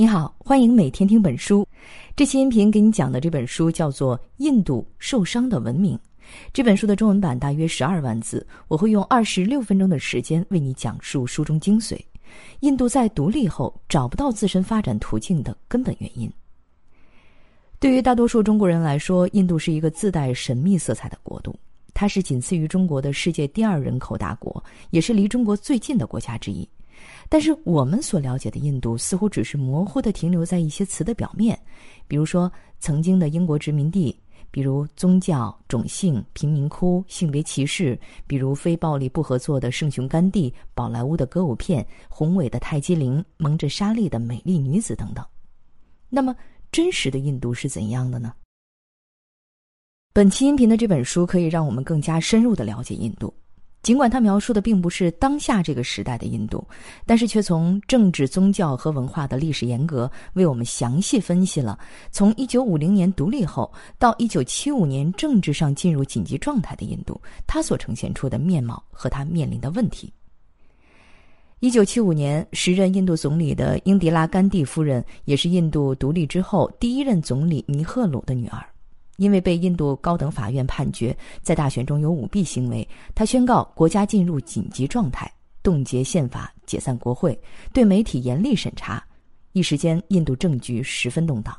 你好，欢迎每天听本书。这期音频给你讲的这本书叫做《印度受伤的文明》。这本书的中文版大约十二万字，我会用二十六分钟的时间为你讲述书中精髓：印度在独立后找不到自身发展途径的根本原因。对于大多数中国人来说，印度是一个自带神秘色彩的国度。它是仅次于中国的世界第二人口大国，也是离中国最近的国家之一。但是我们所了解的印度似乎只是模糊的停留在一些词的表面，比如说曾经的英国殖民地，比如宗教、种姓、贫民窟、性别歧视，比如非暴力不合作的圣雄甘地、宝莱坞的歌舞片、宏伟的泰姬陵、蒙着纱丽的美丽女子等等。那么，真实的印度是怎样的呢？本期音频的这本书可以让我们更加深入的了解印度。尽管他描述的并不是当下这个时代的印度，但是却从政治、宗教和文化的历史沿革为我们详细分析了从1950年独立后到1975年政治上进入紧急状态的印度，它所呈现出的面貌和它面临的问题。1975年，时任印度总理的英迪拉·甘地夫人，也是印度独立之后第一任总理尼赫鲁的女儿。因为被印度高等法院判决在大选中有舞弊行为，他宣告国家进入紧急状态，冻结宪法，解散国会，对媒体严厉审查。一时间，印度政局十分动荡。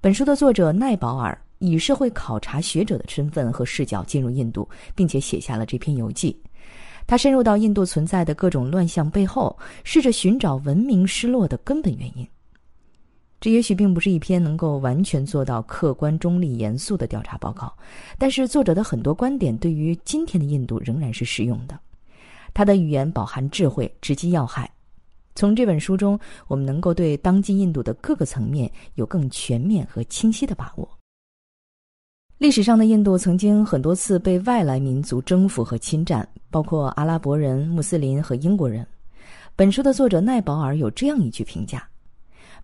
本书的作者奈保尔以社会考察学者的身份和视角进入印度，并且写下了这篇游记。他深入到印度存在的各种乱象背后，试着寻找文明失落的根本原因。这也许并不是一篇能够完全做到客观中立、严肃的调查报告，但是作者的很多观点对于今天的印度仍然是适用的。他的语言饱含智慧，直击要害。从这本书中，我们能够对当今印度的各个层面有更全面和清晰的把握。历史上的印度曾经很多次被外来民族征服和侵占，包括阿拉伯人、穆斯林和英国人。本书的作者奈保尔有这样一句评价。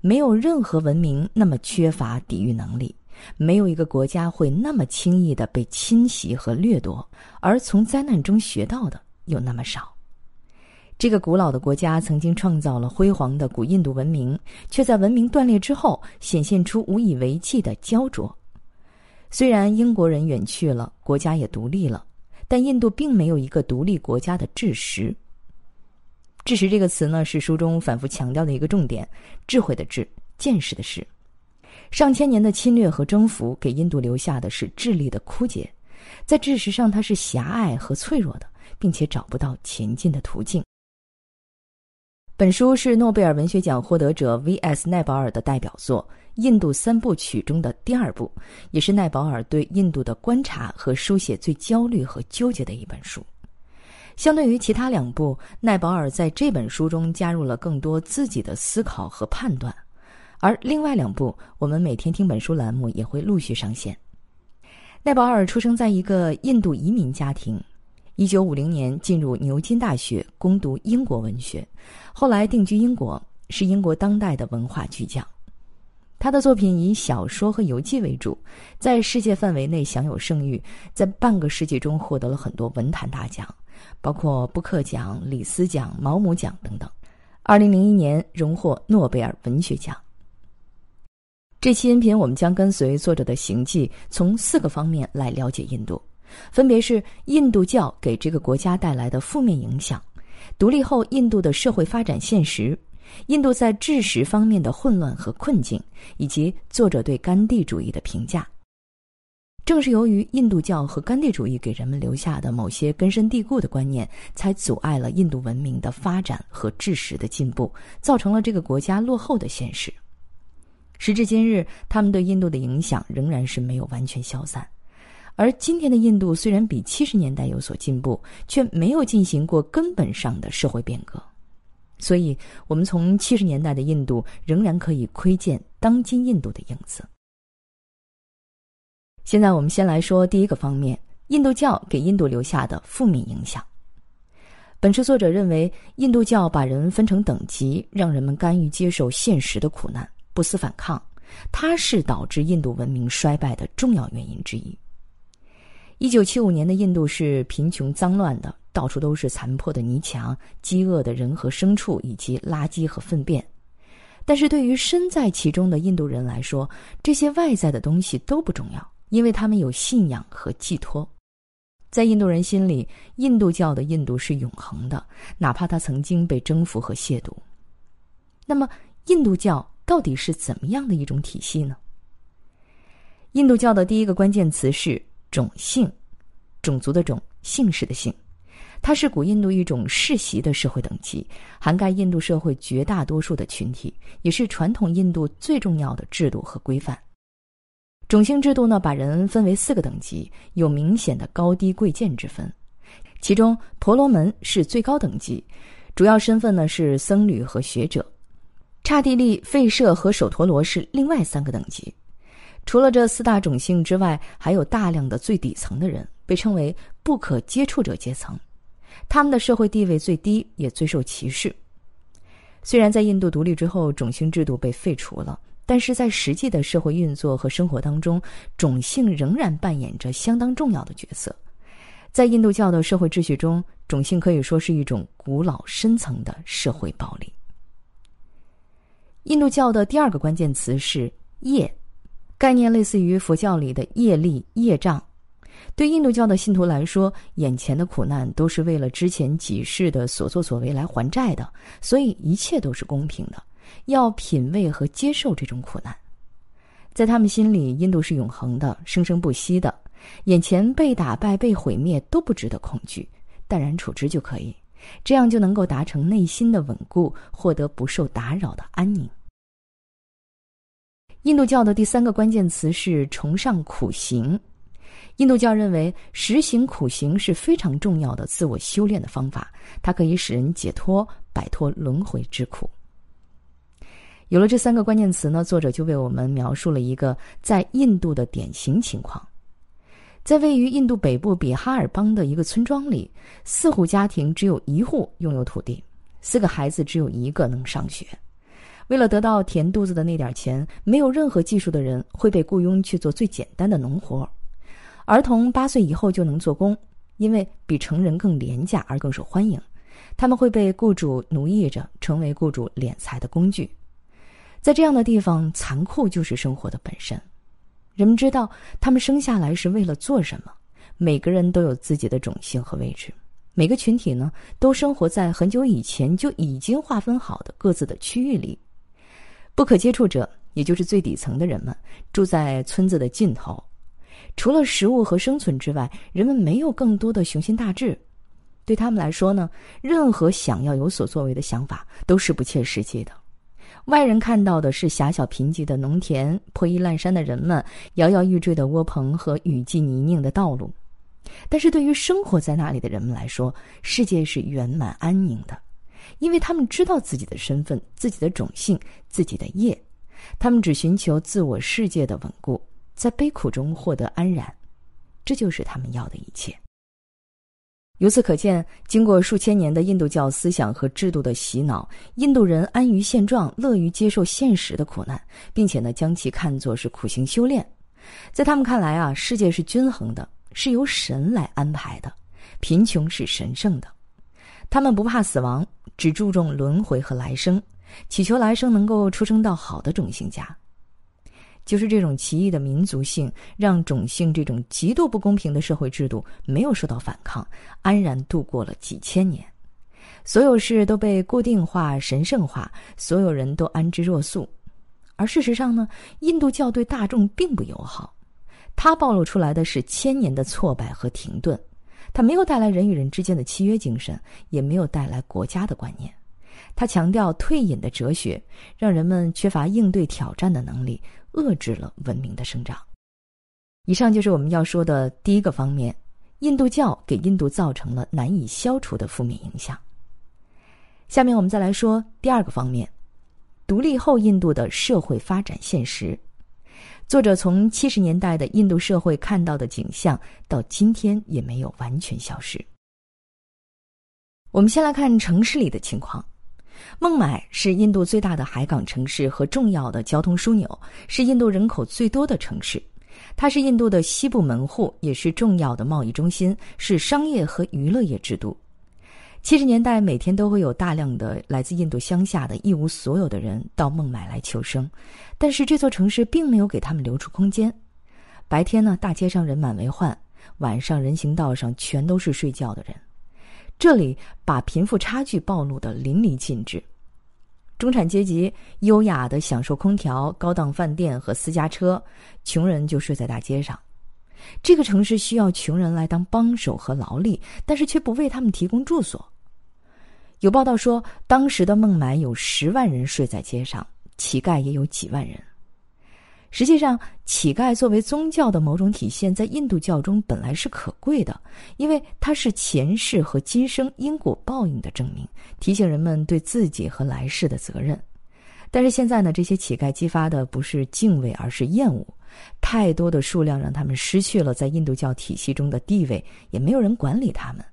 没有任何文明那么缺乏抵御能力，没有一个国家会那么轻易的被侵袭和掠夺，而从灾难中学到的又那么少。这个古老的国家曾经创造了辉煌的古印度文明，却在文明断裂之后显现出无以为继的焦灼。虽然英国人远去了，国家也独立了，但印度并没有一个独立国家的志识。智识这个词呢，是书中反复强调的一个重点，智慧的智，见识的识。上千年的侵略和征服给印度留下的是智力的枯竭，在知识上它是狭隘和脆弱的，并且找不到前进的途径。本书是诺贝尔文学奖获得者 V.S. 奈保尔的代表作《印度三部曲》中的第二部，也是奈保尔对印度的观察和书写最焦虑和纠结的一本书。相对于其他两部，奈保尔在这本书中加入了更多自己的思考和判断，而另外两部，我们每天听本书栏目也会陆续上线。奈保尔出生在一个印度移民家庭，一九五零年进入牛津大学攻读英国文学，后来定居英国，是英国当代的文化巨匠。他的作品以小说和游记为主，在世界范围内享有盛誉，在半个世纪中获得了很多文坛大奖。包括布克奖、李斯奖、毛姆奖等等。二零零一年荣获诺贝尔文学奖。这期音频我们将跟随作者的行迹，从四个方面来了解印度，分别是印度教给这个国家带来的负面影响、独立后印度的社会发展现实、印度在知识方面的混乱和困境，以及作者对甘地主义的评价。正是由于印度教和甘地主义给人们留下的某些根深蒂固的观念，才阻碍了印度文明的发展和知识的进步，造成了这个国家落后的现实。时至今日，他们对印度的影响仍然是没有完全消散。而今天的印度虽然比七十年代有所进步，却没有进行过根本上的社会变革。所以，我们从七十年代的印度仍然可以窥见当今印度的影子。现在我们先来说第一个方面：印度教给印度留下的负面影响。本书作者认为，印度教把人分成等级，让人们甘于接受现实的苦难，不思反抗，它是导致印度文明衰败的重要原因之一。一九七五年的印度是贫穷脏乱的，到处都是残破的泥墙、饥饿的人和牲畜，以及垃圾和粪便。但是对于身在其中的印度人来说，这些外在的东西都不重要，因为他们有信仰和寄托。在印度人心里，印度教的印度是永恒的，哪怕它曾经被征服和亵渎。那么，印度教到底是怎么样的一种体系呢？印度教的第一个关键词是种姓，种族的种，姓氏的姓。它是古印度一种世袭的社会等级，涵盖印度社会绝大多数的群体，也是传统印度最重要的制度和规范。种姓制度呢，把人分为四个等级，有明显的高低贵贱之分。其中，婆罗门是最高等级，主要身份呢是僧侣和学者；刹帝利、吠舍和首陀罗是另外三个等级。除了这四大种姓之外，还有大量的最底层的人，被称为不可接触者阶层。他们的社会地位最低，也最受歧视。虽然在印度独立之后，种姓制度被废除了，但是在实际的社会运作和生活当中，种姓仍然扮演着相当重要的角色。在印度教的社会秩序中，种姓可以说是一种古老深层的社会暴力。印度教的第二个关键词是业。概念类似于佛教里的业力、业障。对印度教的信徒来说，眼前的苦难都是为了之前几世的所作所为来还债的，所以一切都是公平的。要品味和接受这种苦难，在他们心里，印度是永恒的、生生不息的。眼前被打败、被毁灭都不值得恐惧，淡然处之就可以，这样就能够达成内心的稳固，获得不受打扰的安宁。印度教的第三个关键词是崇尚苦行。印度教认为实行苦行是非常重要的自我修炼的方法，它可以使人解脱，摆脱轮回之苦。有了这三个关键词呢，作者就为我们描述了一个在印度的典型情况：在位于印度北部比哈尔邦的一个村庄里，四户家庭只有一户拥有土地，四个孩子只有一个能上学。为了得到填肚子的那点钱，没有任何技术的人会被雇佣去做最简单的农活。儿童八岁以后就能做工，因为比成人更廉价而更受欢迎。他们会被雇主奴役着，成为雇主敛财的工具。在这样的地方，残酷就是生活的本身。人们知道他们生下来是为了做什么。每个人都有自己的种姓和位置。每个群体呢，都生活在很久以前就已经划分好的各自的区域里。不可接触者，也就是最底层的人们，住在村子的尽头。除了食物和生存之外，人们没有更多的雄心大志。对他们来说呢，任何想要有所作为的想法都是不切实际的。外人看到的是狭小贫瘠的农田、破衣烂衫的人们、摇摇欲坠的窝棚和雨季泥泞的道路。但是对于生活在那里的人们来说，世界是圆满安宁的。因为他们知道自己的身份、自己的种姓、自己的业，他们只寻求自我世界的稳固，在悲苦中获得安然，这就是他们要的一切。由此可见，经过数千年的印度教思想和制度的洗脑，印度人安于现状，乐于接受现实的苦难，并且呢，将其看作是苦行修炼。在他们看来啊，世界是均衡的，是由神来安排的，贫穷是神圣的。他们不怕死亡。只注重轮回和来生，祈求来生能够出生到好的种姓家。就是这种奇异的民族性，让种姓这种极度不公平的社会制度没有受到反抗，安然度过了几千年。所有事都被固定化、神圣化，所有人都安之若素。而事实上呢，印度教对大众并不友好，它暴露出来的是千年的挫败和停顿。它没有带来人与人之间的契约精神，也没有带来国家的观念。它强调退隐的哲学，让人们缺乏应对挑战的能力，遏制了文明的生长。以上就是我们要说的第一个方面：印度教给印度造成了难以消除的负面影响。下面我们再来说第二个方面：独立后印度的社会发展现实。作者从七十年代的印度社会看到的景象，到今天也没有完全消失。我们先来看城市里的情况。孟买是印度最大的海港城市和重要的交通枢纽，是印度人口最多的城市。它是印度的西部门户，也是重要的贸易中心，是商业和娱乐业之都。七十年代每天都会有大量的来自印度乡下的一无所有的人到孟买来求生，但是这座城市并没有给他们留出空间。白天呢，大街上人满为患；晚上，人行道上全都是睡觉的人。这里把贫富差距暴露的淋漓尽致。中产阶级优雅的享受空调、高档饭店和私家车，穷人就睡在大街上。这个城市需要穷人来当帮手和劳力，但是却不为他们提供住所。有报道说，当时的孟买有十万人睡在街上，乞丐也有几万人。实际上，乞丐作为宗教的某种体现，在印度教中本来是可贵的，因为它是前世和今生因果报应的证明，提醒人们对自己和来世的责任。但是现在呢，这些乞丐激发的不是敬畏，而是厌恶。太多的数量让他们失去了在印度教体系中的地位，也没有人管理他们。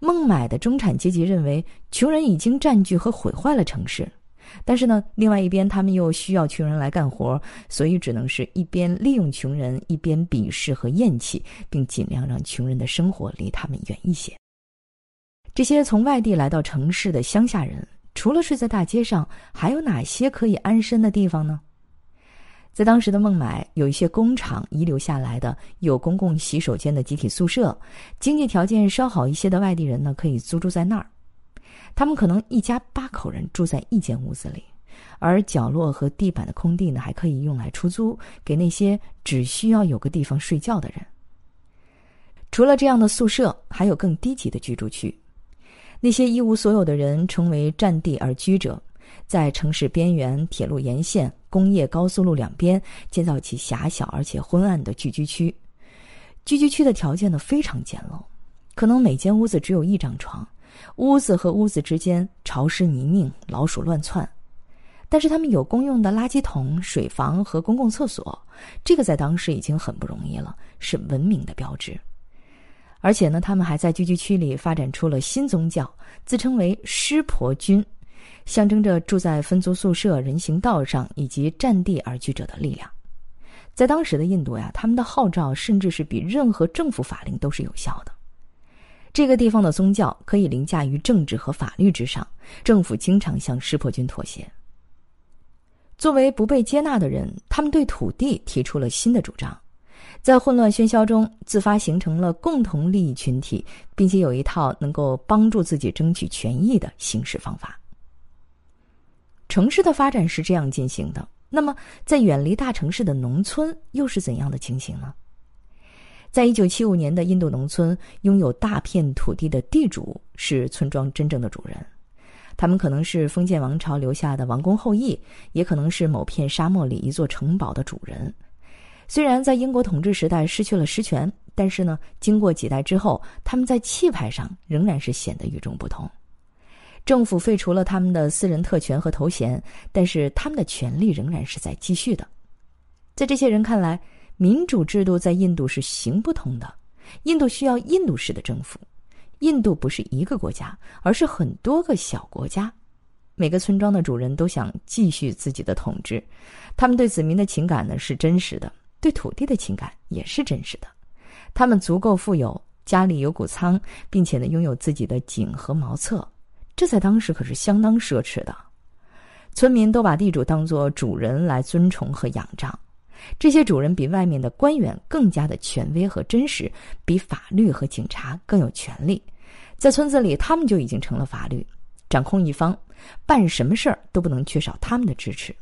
孟买的中产阶级认为，穷人已经占据和毁坏了城市，但是呢，另外一边他们又需要穷人来干活，所以只能是一边利用穷人，一边鄙视和厌弃，并尽量让穷人的生活离他们远一些。这些从外地来到城市的乡下人，除了睡在大街上，还有哪些可以安身的地方呢？在当时的孟买，有一些工厂遗留下来的有公共洗手间的集体宿舍，经济条件稍好一些的外地人呢，可以租住在那儿。他们可能一家八口人住在一间屋子里，而角落和地板的空地呢，还可以用来出租给那些只需要有个地方睡觉的人。除了这样的宿舍，还有更低级的居住区，那些一无所有的人成为占地而居者。在城市边缘、铁路沿线、工业高速路两边建造起狭小而且昏暗的聚居区。聚居区的条件呢非常简陋，可能每间屋子只有一张床，屋子和屋子之间潮湿泥泞，老鼠乱窜。但是他们有公用的垃圾桶、水房和公共厕所，这个在当时已经很不容易了，是文明的标志。而且呢，他们还在聚居区里发展出了新宗教，自称为湿婆军。象征着住在分租宿舍、人行道上以及占地而居者的力量。在当时的印度呀，他们的号召甚至是比任何政府法令都是有效的。这个地方的宗教可以凌驾于政治和法律之上，政府经常向湿婆军妥协。作为不被接纳的人，他们对土地提出了新的主张，在混乱喧嚣中自发形成了共同利益群体，并且有一套能够帮助自己争取权益的行事方法。城市的发展是这样进行的，那么在远离大城市的农村又是怎样的情形呢？在一九七五年的印度农村，拥有大片土地的地主是村庄真正的主人，他们可能是封建王朝留下的王公后裔，也可能是某片沙漠里一座城堡的主人。虽然在英国统治时代失去了实权，但是呢，经过几代之后，他们在气派上仍然是显得与众不同。政府废除了他们的私人特权和头衔，但是他们的权利仍然是在继续的。在这些人看来，民主制度在印度是行不通的。印度需要印度式的政府。印度不是一个国家，而是很多个小国家。每个村庄的主人都想继续自己的统治。他们对子民的情感呢是真实的，对土地的情感也是真实的。他们足够富有，家里有谷仓，并且呢拥有自己的井和茅厕。这在当时可是相当奢侈的，村民都把地主当作主人来尊崇和仰仗。这些主人比外面的官员更加的权威和真实，比法律和警察更有权利。在村子里，他们就已经成了法律，掌控一方，办什么事儿都不能缺少他们的支持。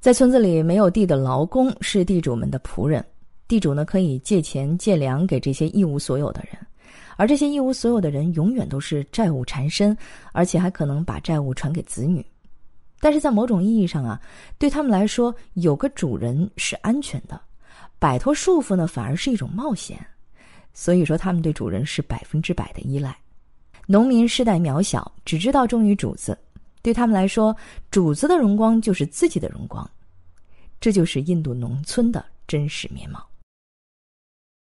在村子里，没有地的劳工是地主们的仆人，地主呢可以借钱借粮给这些一无所有的人。而这些一无所有的人永远都是债务缠身，而且还可能把债务传给子女。但是在某种意义上啊，对他们来说，有个主人是安全的，摆脱束缚呢，反而是一种冒险。所以说，他们对主人是百分之百的依赖。农民世代渺小，只知道忠于主子，对他们来说，主子的荣光就是自己的荣光。这就是印度农村的真实面貌。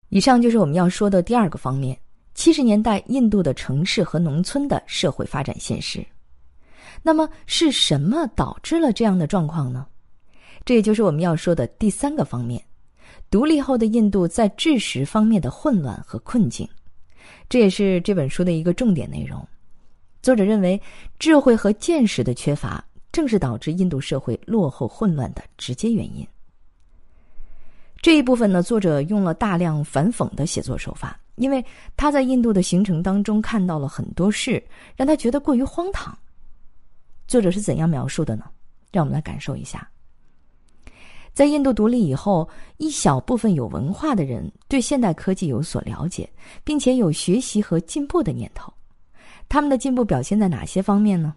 以上就是我们要说的第二个方面。七十年代印度的城市和农村的社会发展现实，那么是什么导致了这样的状况呢？这也就是我们要说的第三个方面：独立后的印度在知识方面的混乱和困境。这也是这本书的一个重点内容。作者认为，智慧和见识的缺乏，正是导致印度社会落后混乱的直接原因。这一部分呢，作者用了大量反讽的写作手法，因为他在印度的行程当中看到了很多事，让他觉得过于荒唐。作者是怎样描述的呢？让我们来感受一下。在印度独立以后，一小部分有文化的人对现代科技有所了解，并且有学习和进步的念头。他们的进步表现在哪些方面呢？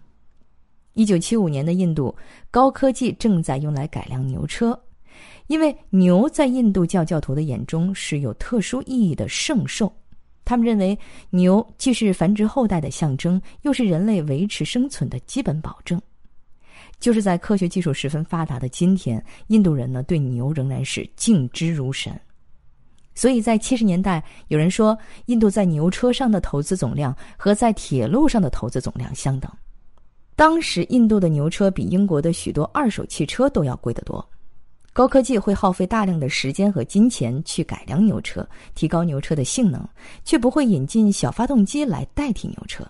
一九七五年的印度，高科技正在用来改良牛车。因为牛在印度教教徒的眼中是有特殊意义的圣兽，他们认为牛既是繁殖后代的象征，又是人类维持生存的基本保证。就是在科学技术十分发达的今天，印度人呢对牛仍然是敬之如神。所以在七十年代，有人说印度在牛车上的投资总量和在铁路上的投资总量相等。当时印度的牛车比英国的许多二手汽车都要贵得多。高科技会耗费大量的时间和金钱去改良牛车，提高牛车的性能，却不会引进小发动机来代替牛车。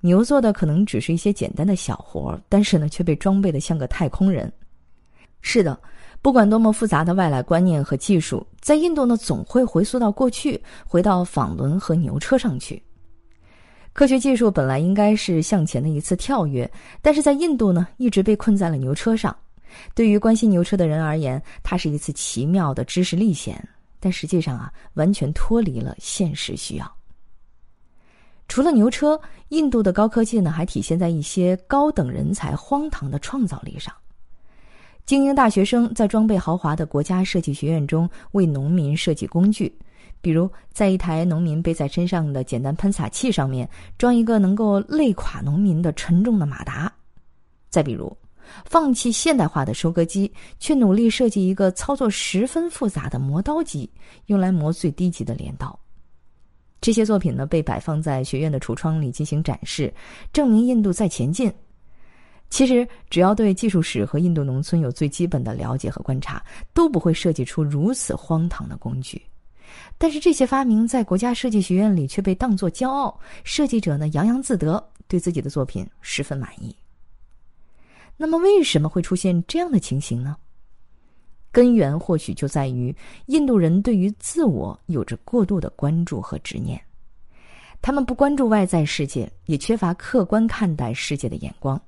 牛做的可能只是一些简单的小活，但是呢，却被装备的像个太空人。是的，不管多么复杂的外来观念和技术，在印度呢，总会回溯到过去，回到纺轮和牛车上去。科学技术本来应该是向前的一次跳跃，但是在印度呢，一直被困在了牛车上。对于关心牛车的人而言，它是一次奇妙的知识历险，但实际上啊，完全脱离了现实需要。除了牛车，印度的高科技呢，还体现在一些高等人才荒唐的创造力上。精英大学生在装备豪华的国家设计学院中为农民设计工具，比如在一台农民背在身上的简单喷洒器上面装一个能够累垮农民的沉重的马达，再比如。放弃现代化的收割机，却努力设计一个操作十分复杂的磨刀机，用来磨最低级的镰刀。这些作品呢，被摆放在学院的橱窗里进行展示，证明印度在前进。其实，只要对技术史和印度农村有最基本的了解和观察，都不会设计出如此荒唐的工具。但是，这些发明在国家设计学院里却被当作骄傲，设计者呢洋洋自得，对自己的作品十分满意。那么，为什么会出现这样的情形呢？根源或许就在于印度人对于自我有着过度的关注和执念，他们不关注外在世界，也缺乏客观看待世界的眼光。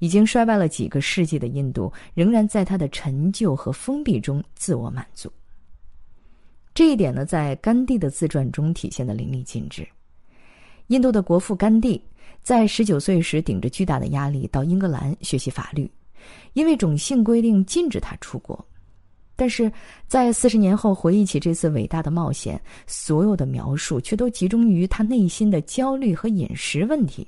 已经衰败了几个世纪的印度，仍然在它的陈旧和封闭中自我满足。这一点呢，在甘地的自传中体现的淋漓尽致。印度的国父甘地。在十九岁时，顶着巨大的压力到英格兰学习法律，因为种姓规定禁止他出国。但是在四十年后回忆起这次伟大的冒险，所有的描述却都集中于他内心的焦虑和饮食问题。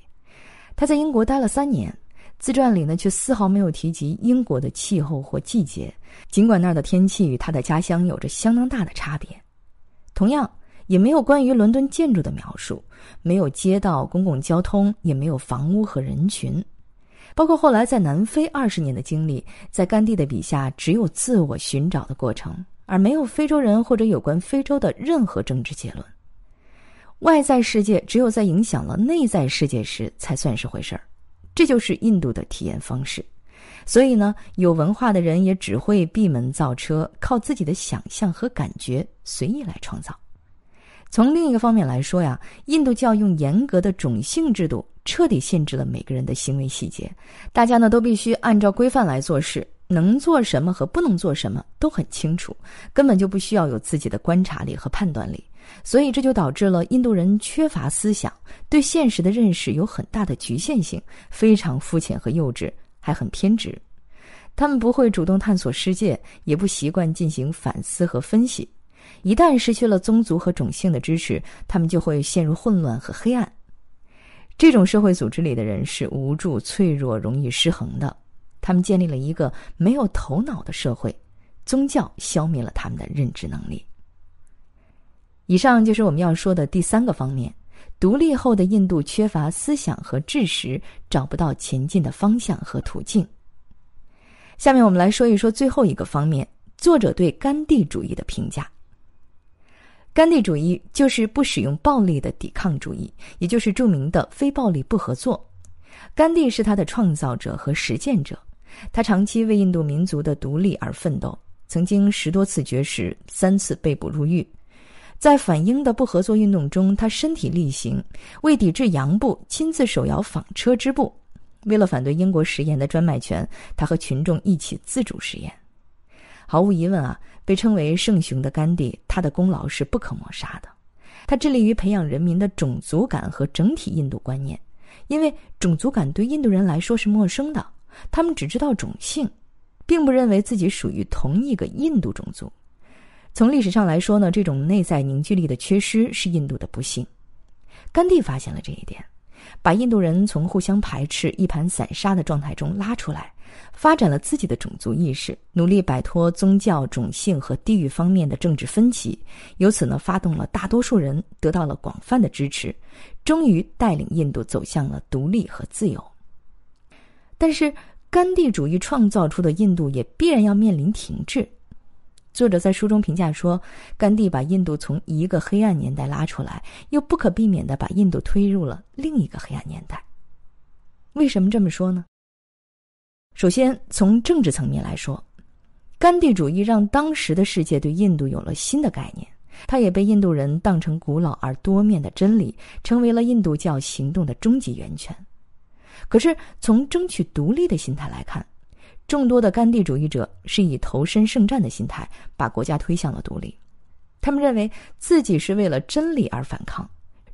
他在英国待了三年，自传里呢却丝毫没有提及英国的气候或季节，尽管那儿的天气与他的家乡有着相当大的差别。同样。也没有关于伦敦建筑的描述，没有街道、公共交通，也没有房屋和人群，包括后来在南非二十年的经历，在甘地的笔下只有自我寻找的过程，而没有非洲人或者有关非洲的任何政治结论。外在世界只有在影响了内在世界时才算是回事儿，这就是印度的体验方式。所以呢，有文化的人也只会闭门造车，靠自己的想象和感觉随意来创造。从另一个方面来说呀，印度教用严格的种姓制度彻底限制了每个人的行为细节，大家呢都必须按照规范来做事，能做什么和不能做什么都很清楚，根本就不需要有自己的观察力和判断力，所以这就导致了印度人缺乏思想，对现实的认识有很大的局限性，非常肤浅和幼稚，还很偏执。他们不会主动探索世界，也不习惯进行反思和分析。一旦失去了宗族和种姓的支持，他们就会陷入混乱和黑暗。这种社会组织里的人是无助、脆弱、容易失衡的。他们建立了一个没有头脑的社会，宗教消灭了他们的认知能力。以上就是我们要说的第三个方面：独立后的印度缺乏思想和知识，找不到前进的方向和途径。下面我们来说一说最后一个方面：作者对甘地主义的评价。甘地主义就是不使用暴力的抵抗主义，也就是著名的非暴力不合作。甘地是他的创造者和实践者，他长期为印度民族的独立而奋斗，曾经十多次绝食，三次被捕入狱。在反英的不合作运动中，他身体力行，为抵制洋布，亲自手摇纺车织布。为了反对英国食盐的专卖权，他和群众一起自主食盐。毫无疑问啊，被称为圣雄的甘地，他的功劳是不可抹杀的。他致力于培养人民的种族感和整体印度观念，因为种族感对印度人来说是陌生的，他们只知道种姓，并不认为自己属于同一个印度种族。从历史上来说呢，这种内在凝聚力的缺失是印度的不幸。甘地发现了这一点，把印度人从互相排斥、一盘散沙的状态中拉出来，发展了自己的种族意识，努力摆脱宗教、种姓和地域方面的政治分歧，由此呢，发动了大多数人，得到了广泛的支持，终于带领印度走向了独立和自由。但是，甘地主义创造出的印度也必然要面临停滞。作者在书中评价说：“甘地把印度从一个黑暗年代拉出来，又不可避免的把印度推入了另一个黑暗年代。为什么这么说呢？首先，从政治层面来说，甘地主义让当时的世界对印度有了新的概念，它也被印度人当成古老而多面的真理，成为了印度教行动的终极源泉。可是，从争取独立的心态来看，众多的甘地主义者是以投身圣战的心态把国家推向了独立，他们认为自己是为了真理而反抗，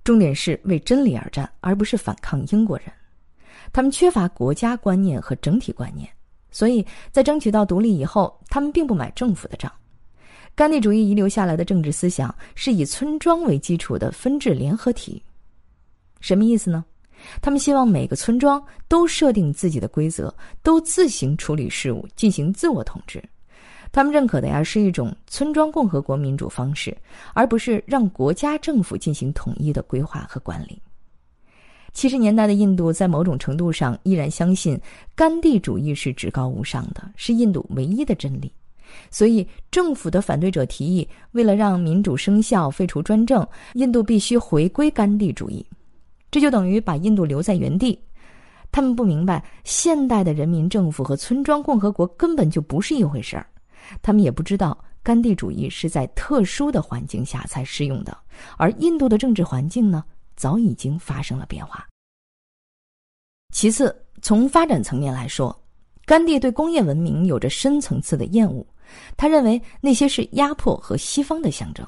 重点是为真理而战，而不是反抗英国人。他们缺乏国家观念和整体观念，所以在争取到独立以后，他们并不买政府的账。甘地主义遗留下来的政治思想是以村庄为基础的分治联合体，什么意思呢？他们希望每个村庄都设定自己的规则，都自行处理事务，进行自我统治。他们认可的呀是一种村庄共和国民主方式，而不是让国家政府进行统一的规划和管理。七十年代的印度在某种程度上依然相信甘地主义是至高无上的，是印度唯一的真理。所以，政府的反对者提议，为了让民主生效、废除专政，印度必须回归甘地主义。这就等于把印度留在原地，他们不明白现代的人民政府和村庄共和国根本就不是一回事儿，他们也不知道甘地主义是在特殊的环境下才适用的，而印度的政治环境呢，早已经发生了变化。其次，从发展层面来说，甘地对工业文明有着深层次的厌恶，他认为那些是压迫和西方的象征。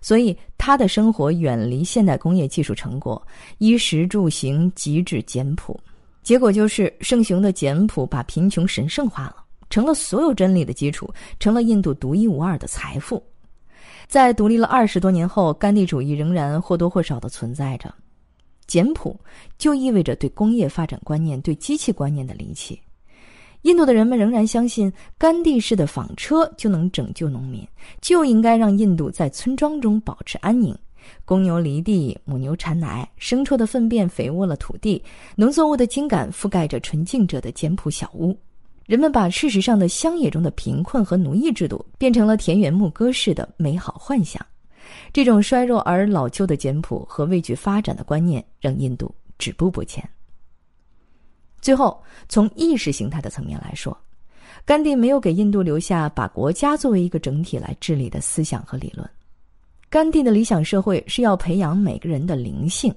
所以，他的生活远离现代工业技术成果，衣食住行极致简朴。结果就是，圣雄的简朴把贫穷神圣化了，成了所有真理的基础，成了印度独一无二的财富。在独立了二十多年后，甘地主义仍然或多或少的存在着。简朴就意味着对工业发展观念、对机器观念的离弃。印度的人们仍然相信，甘地式的纺车就能拯救农民，就应该让印度在村庄中保持安宁。公牛犁地，母牛产奶，牲畜的粪便肥沃了土地，农作物的茎秆覆盖着纯净者的简朴小屋。人们把事实上的乡野中的贫困和奴役制度，变成了田园牧歌式的美好幻想。这种衰弱而老旧的简朴和畏惧发展的观念，让印度止步不前。最后，从意识形态的层面来说，甘地没有给印度留下把国家作为一个整体来治理的思想和理论。甘地的理想社会是要培养每个人的灵性。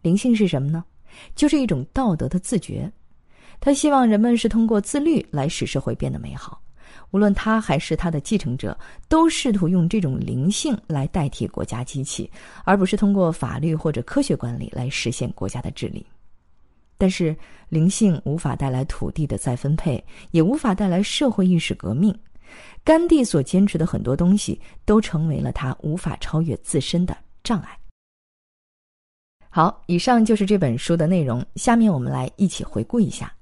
灵性是什么呢？就是一种道德的自觉。他希望人们是通过自律来使社会变得美好。无论他还是他的继承者，都试图用这种灵性来代替国家机器，而不是通过法律或者科学管理来实现国家的治理。但是灵性无法带来土地的再分配，也无法带来社会意识革命。甘地所坚持的很多东西，都成为了他无法超越自身的障碍。好，以上就是这本书的内容。下面我们来一起回顾一下：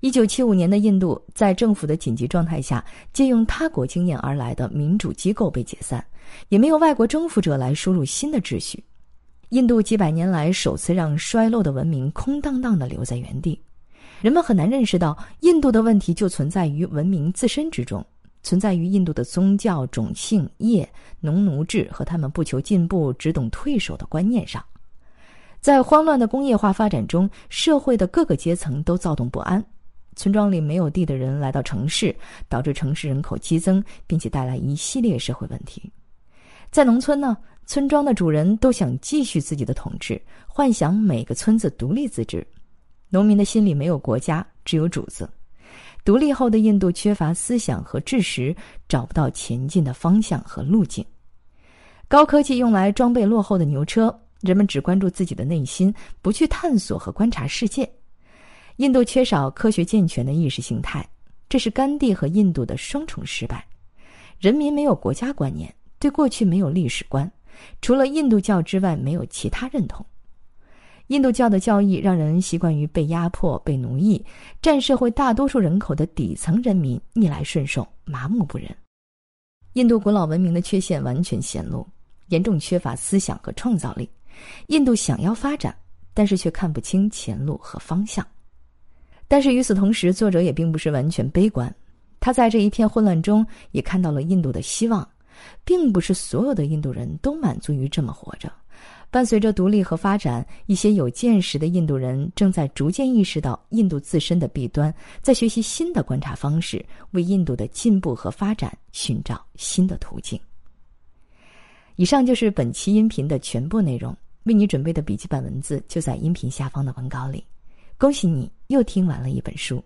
一九七五年的印度，在政府的紧急状态下，借用他国经验而来的民主机构被解散，也没有外国征服者来输入新的秩序。印度几百年来首次让衰落的文明空荡荡的留在原地，人们很难认识到印度的问题就存在于文明自身之中。存在于印度的宗教、种姓、业、农奴制和他们不求进步、只懂退守的观念上。在慌乱的工业化发展中，社会的各个阶层都躁动不安。村庄里没有地的人来到城市，导致城市人口激增，并且带来一系列社会问题。在农村呢，村庄的主人都想继续自己的统治，幻想每个村子独立自治。农民的心里没有国家，只有主子。独立后的印度缺乏思想和知识，找不到前进的方向和路径。高科技用来装备落后的牛车，人们只关注自己的内心，不去探索和观察世界。印度缺少科学健全的意识形态，这是甘地和印度的双重失败。人民没有国家观念，对过去没有历史观，除了印度教之外没有其他认同。印度教的教义让人习惯于被压迫、被奴役，占社会大多数人口的底层人民逆来顺受、麻木不仁。印度古老文明的缺陷完全显露，严重缺乏思想和创造力。印度想要发展，但是却看不清前路和方向。但是与此同时，作者也并不是完全悲观。他在这一片混乱中也看到了印度的希望，并不是所有的印度人都满足于这么活着。伴随着独立和发展，一些有见识的印度人正在逐渐意识到印度自身的弊端，在学习新的观察方式，为印度的进步和发展寻找新的途径。以上就是本期音频的全部内容。为你准备的笔记本文字就在音频下方的文稿里。恭喜你又听完了一本书。